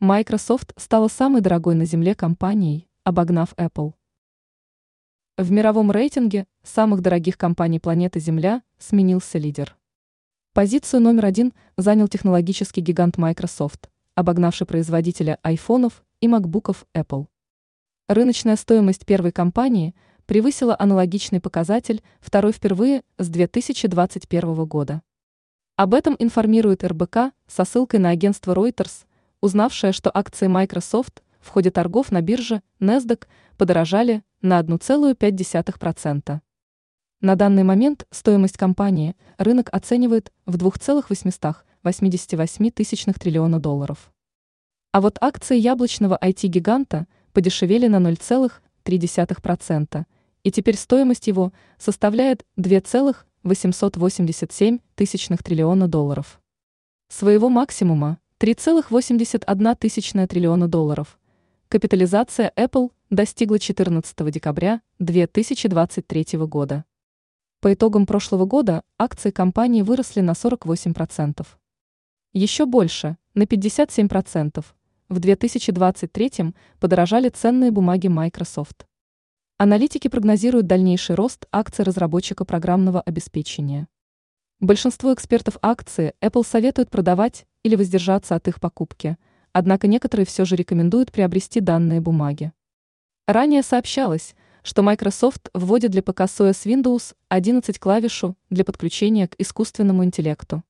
Microsoft стала самой дорогой на Земле компанией, обогнав Apple. В мировом рейтинге самых дорогих компаний планеты Земля сменился лидер. Позицию номер один занял технологический гигант Microsoft, обогнавший производителя айфонов и макбуков Apple. Рыночная стоимость первой компании превысила аналогичный показатель, второй впервые с 2021 года. Об этом информирует РБК со ссылкой на агентство Reuters, узнавшая, что акции Microsoft в ходе торгов на бирже NASDAQ подорожали на 1,5%. На данный момент стоимость компании рынок оценивает в 2,888 триллиона долларов. А вот акции яблочного IT-гиганта подешевели на 0,3%, и теперь стоимость его составляет 2,887 триллиона долларов. Своего максимума 3,81 тысячная триллиона долларов. Капитализация Apple достигла 14 декабря 2023 года. По итогам прошлого года акции компании выросли на 48%. Еще больше, на 57%, в 2023 подорожали ценные бумаги Microsoft. Аналитики прогнозируют дальнейший рост акций разработчика программного обеспечения. Большинство экспертов акции Apple советуют продавать или воздержаться от их покупки, однако некоторые все же рекомендуют приобрести данные бумаги. Ранее сообщалось, что Microsoft вводит для ПК с OS Windows 11 клавишу для подключения к искусственному интеллекту.